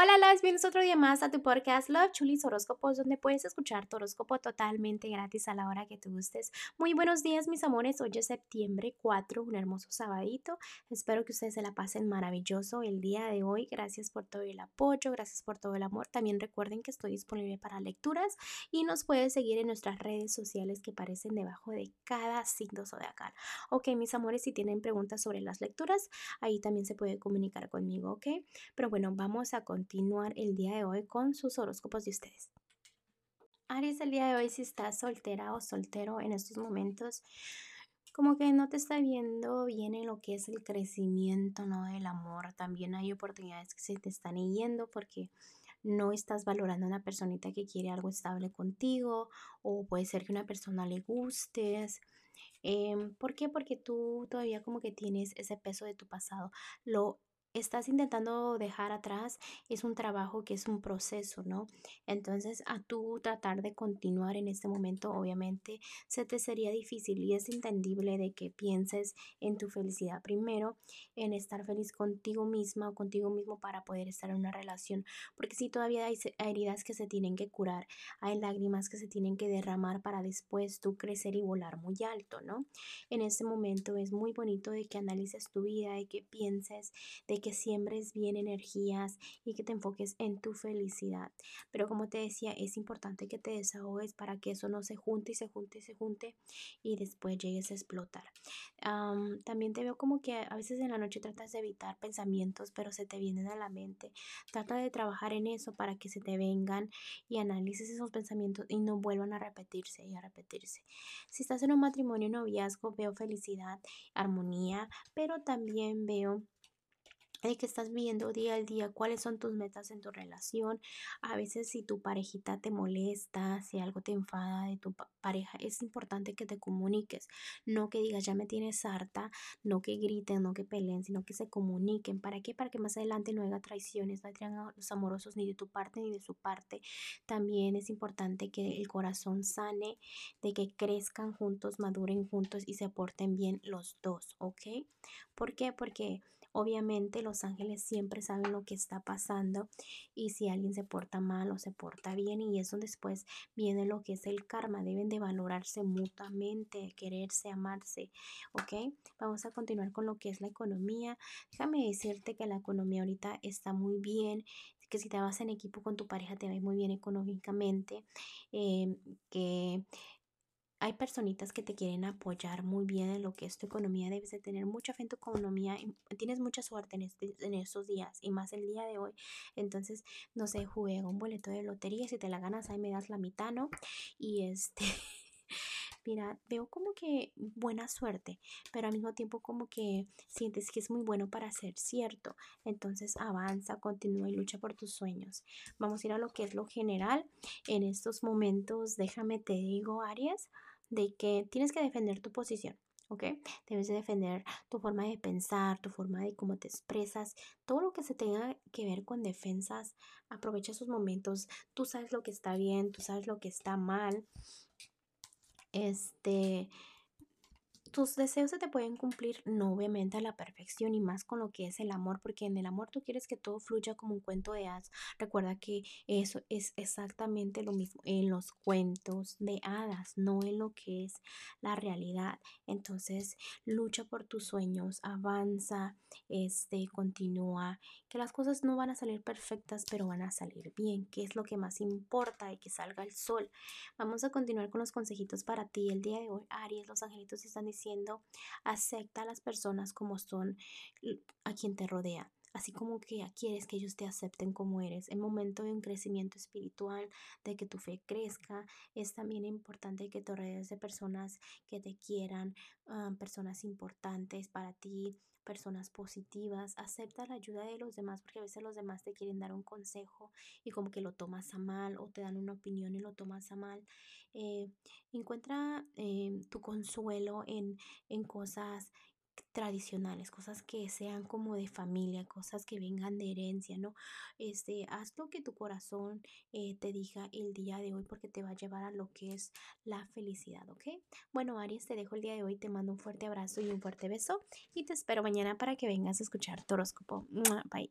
Hola, las bienvenidos otro día más a tu podcast Love Chulis Horóscopos, donde puedes escuchar tu horóscopo totalmente gratis a la hora que te gustes. Muy buenos días, mis amores. Hoy es septiembre 4, un hermoso sabadito. Espero que ustedes se la pasen maravilloso el día de hoy. Gracias por todo el apoyo, gracias por todo el amor. También recuerden que estoy disponible para lecturas y nos puedes seguir en nuestras redes sociales que aparecen debajo de cada signo zodiacal. Ok, mis amores, si tienen preguntas sobre las lecturas, ahí también se puede comunicar conmigo, ok. Pero bueno, vamos a continuar continuar el día de hoy con sus horóscopos de ustedes. Aries, el día de hoy, si estás soltera o soltero en estos momentos, como que no te está viendo bien en lo que es el crecimiento, ¿no? Del amor. También hay oportunidades que se te están yendo porque no estás valorando a una personita que quiere algo estable contigo o puede ser que una persona le gustes. Em, ¿Por qué? Porque tú todavía como que tienes ese peso de tu pasado. Lo estás intentando dejar atrás es un trabajo que es un proceso, ¿no? Entonces, a tú tratar de continuar en este momento, obviamente, se te sería difícil y es entendible de que pienses en tu felicidad primero, en estar feliz contigo misma o contigo mismo para poder estar en una relación, porque si todavía hay heridas que se tienen que curar, hay lágrimas que se tienen que derramar para después tú crecer y volar muy alto, ¿no? En este momento es muy bonito de que analices tu vida, y que pienses de que siembres bien energías y que te enfoques en tu felicidad. Pero como te decía, es importante que te desahogues para que eso no se junte y se junte y se junte y después llegues a explotar. también te veo como que a veces en la noche tratas de evitar pensamientos, pero se te vienen a la mente. Trata de trabajar en eso para que se te vengan y analices esos pensamientos y no vuelvan a repetirse y a repetirse. Si estás en un matrimonio noviazgo, veo felicidad, armonía, pero también veo el que estás viendo día al día, cuáles son tus metas en tu relación. A veces si tu parejita te molesta, si algo te enfada de tu pareja, es importante que te comuniques. No que digas, ya me tienes harta, no que griten, no que peleen, sino que se comuniquen. ¿Para qué? Para que más adelante no haya traiciones, no haya los amorosos ni de tu parte ni de su parte. También es importante que el corazón sane, de que crezcan juntos, maduren juntos y se aporten bien los dos, ¿ok? ¿Por qué? Porque Obviamente los ángeles siempre saben lo que está pasando y si alguien se porta mal o se porta bien y eso después viene lo que es el karma. Deben de valorarse mutuamente, quererse, amarse. ¿Ok? Vamos a continuar con lo que es la economía. Déjame decirte que la economía ahorita está muy bien que si te vas en equipo con tu pareja te va muy bien económicamente, eh, que hay personitas que te quieren apoyar muy bien en lo que es tu economía. Debes de tener mucha fe en tu economía. tienes mucha suerte en, este, en estos días y más el día de hoy. Entonces, no sé, juega un boleto de lotería. Si te la ganas, ahí me das la mitad, ¿no? Y este... Mira, veo como que buena suerte, pero al mismo tiempo como que sientes que es muy bueno para ser cierto. Entonces avanza, continúa y lucha por tus sueños. Vamos a ir a lo que es lo general. En estos momentos, déjame te digo, Aries, de que tienes que defender tu posición. ¿ok? Debes de defender tu forma de pensar, tu forma de cómo te expresas, todo lo que se tenga que ver con defensas, aprovecha esos momentos, tú sabes lo que está bien, tú sabes lo que está mal, este, tus deseos se te pueden cumplir, no obviamente a la perfección y más con lo que es el amor, porque en el amor tú quieres que todo fluya como un cuento de hadas. Recuerda que eso es exactamente lo mismo en los cuentos de hadas, no en lo que es la realidad. Entonces, lucha por tus sueños, avanza, este, continúa, que las cosas no van a salir perfectas, pero van a salir bien, que es lo que más importa y que salga el sol. Vamos a continuar con los consejitos para ti el día de hoy. Aries, los angelitos están diciendo diciendo, acepta a las personas como son a quien te rodea así como que quieres que ellos te acepten como eres. En momento de un crecimiento espiritual, de que tu fe crezca, es también importante que te rodees de personas que te quieran, ah, personas importantes para ti, personas positivas. Acepta la ayuda de los demás porque a veces los demás te quieren dar un consejo y como que lo tomas a mal o te dan una opinión y lo tomas a mal. Eh, encuentra eh, tu consuelo en, en cosas tradicionales, cosas que sean como de familia, cosas que vengan de herencia, ¿no? Este, haz lo que tu corazón eh, te diga el día de hoy porque te va a llevar a lo que es la felicidad, ¿ok? Bueno, Aries, te dejo el día de hoy, te mando un fuerte abrazo y un fuerte beso y te espero mañana para que vengas a escuchar tu horóscopo. Bye.